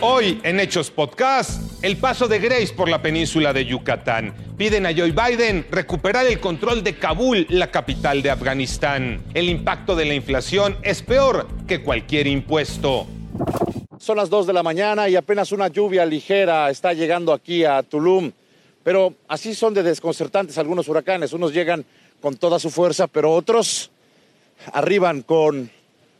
Hoy en Hechos Podcast, el paso de Grace por la península de Yucatán. Piden a Joe Biden recuperar el control de Kabul, la capital de Afganistán. El impacto de la inflación es peor que cualquier impuesto. Son las 2 de la mañana y apenas una lluvia ligera está llegando aquí a Tulum. Pero así son de desconcertantes algunos huracanes. Unos llegan con toda su fuerza, pero otros arriban con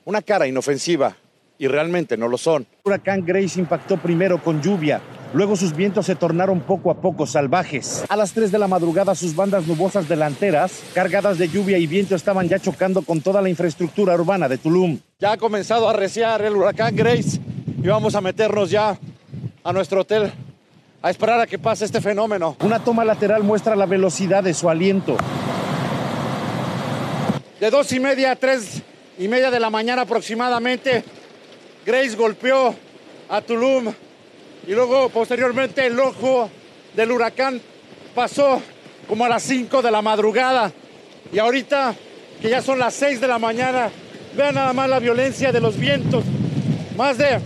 una cara inofensiva, y realmente no lo son. El huracán Grace impactó primero con lluvia, luego sus vientos se tornaron poco a poco salvajes. A las 3 de la madrugada sus bandas nubosas delanteras, cargadas de lluvia y viento, estaban ya chocando con toda la infraestructura urbana de Tulum. Ya ha comenzado a reciar el huracán Grace y vamos a meternos ya a nuestro hotel a esperar a que pase este fenómeno. Una toma lateral muestra la velocidad de su aliento. De dos y media a tres y media de la mañana aproximadamente, Grace golpeó a Tulum y luego posteriormente el ojo del huracán pasó como a las 5 de la madrugada. Y ahorita que ya son las 6 de la mañana, vean nada más la violencia de los vientos, más de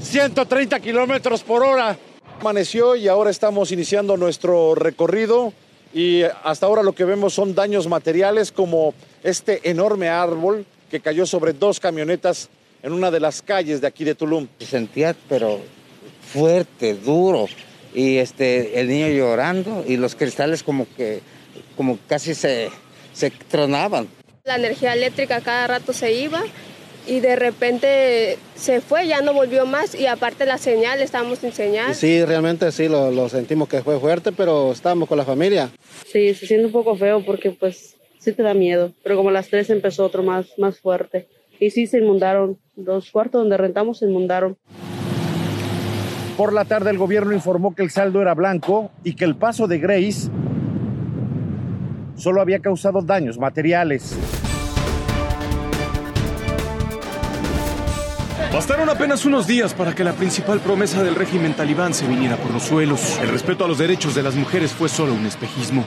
130 kilómetros por hora. Amaneció y ahora estamos iniciando nuestro recorrido. Y hasta ahora lo que vemos son daños materiales como este enorme árbol que cayó sobre dos camionetas en una de las calles de aquí de Tulum. Se sentía, pero fuerte, duro, y este, el niño llorando y los cristales como que como casi se, se tronaban. La energía eléctrica cada rato se iba y de repente se fue, ya no volvió más y aparte la señal, estábamos sin señal. Sí, realmente sí, lo, lo, sentimos que fue fuerte, pero estábamos con la familia. Sí, se siente un poco feo porque pues sí te da miedo, pero como a las tres empezó otro más, más fuerte y sí se inundaron, los cuartos donde rentamos se inundaron. Por la tarde el gobierno informó que el saldo era blanco y que el paso de Grace solo había causado daños materiales. Bastaron apenas unos días para que la principal promesa del régimen talibán se viniera por los suelos. El respeto a los derechos de las mujeres fue solo un espejismo.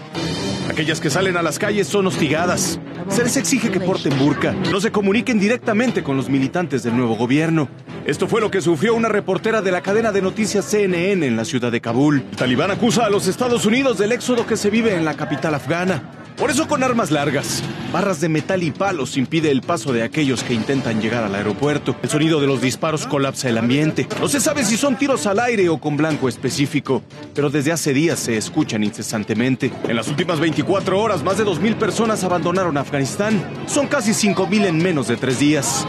Aquellas que salen a las calles son hostigadas. Se les exige que porten burka, no se comuniquen directamente con los militantes del nuevo gobierno. Esto fue lo que sufrió una reportera de la cadena de noticias CNN en la ciudad de Kabul. El talibán acusa a los Estados Unidos del éxodo que se vive en la capital afgana. Por eso con armas largas, barras de metal y palos impide el paso de aquellos que intentan llegar al aeropuerto. El sonido de los disparos colapsa el ambiente. No se sabe si son tiros al aire o con blanco específico, pero desde hace días se escuchan incesantemente. En las últimas 24 horas, más de 2.000 personas abandonaron Afganistán. Son casi 5.000 en menos de tres días.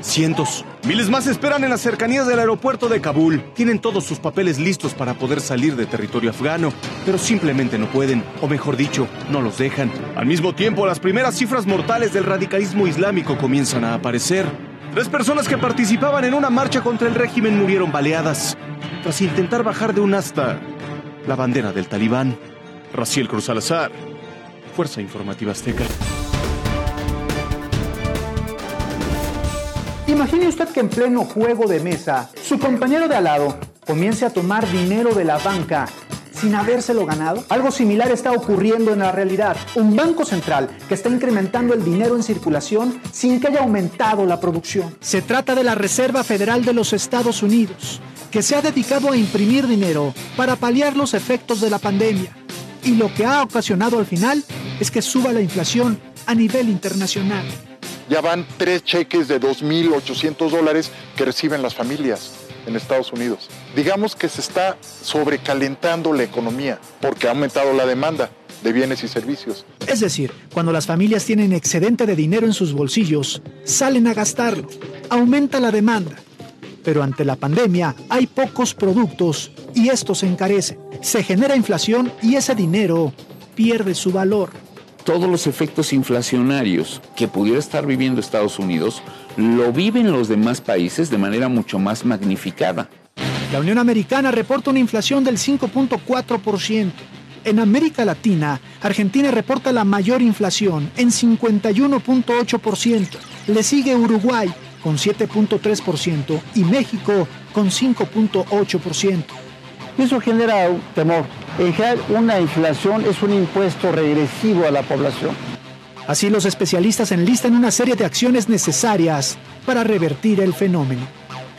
Cientos. Miles más esperan en las cercanías del aeropuerto de Kabul. Tienen todos sus papeles listos para poder salir de territorio afgano, pero simplemente no pueden, o mejor dicho, no los dejan. Al mismo tiempo, las primeras cifras mortales del radicalismo islámico comienzan a aparecer. Tres personas que participaban en una marcha contra el régimen murieron baleadas tras intentar bajar de un asta la bandera del talibán. Raciel Cruz Salazar, Fuerza Informativa Azteca. Imagine usted que en pleno juego de mesa, su compañero de al lado comience a tomar dinero de la banca sin habérselo ganado? Algo similar está ocurriendo en la realidad. Un banco central que está incrementando el dinero en circulación sin que haya aumentado la producción. Se trata de la Reserva Federal de los Estados Unidos, que se ha dedicado a imprimir dinero para paliar los efectos de la pandemia. Y lo que ha ocasionado al final es que suba la inflación a nivel internacional ya van tres cheques de 2.800 dólares que reciben las familias en Estados Unidos. Digamos que se está sobrecalentando la economía porque ha aumentado la demanda de bienes y servicios. Es decir, cuando las familias tienen excedente de dinero en sus bolsillos, salen a gastarlo, aumenta la demanda. Pero ante la pandemia hay pocos productos y estos se encarecen. Se genera inflación y ese dinero pierde su valor todos los efectos inflacionarios que pudiera estar viviendo Estados Unidos lo viven los demás países de manera mucho más magnificada. La Unión Americana reporta una inflación del 5.4%. En América Latina, Argentina reporta la mayor inflación en 51.8%. Le sigue Uruguay con 7.3% y México con 5.8%. Eso genera temor. En general, una inflación es un impuesto regresivo a la población. Así los especialistas enlistan una serie de acciones necesarias para revertir el fenómeno.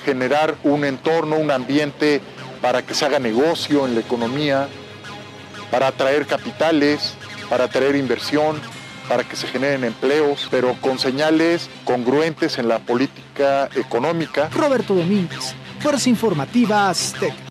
generar un entorno, un ambiente para que se haga negocio en la economía, para atraer capitales, para atraer inversión, para que se generen empleos, pero con señales congruentes en la política económica. Roberto Domínguez, Fuerza Informativa Azteca.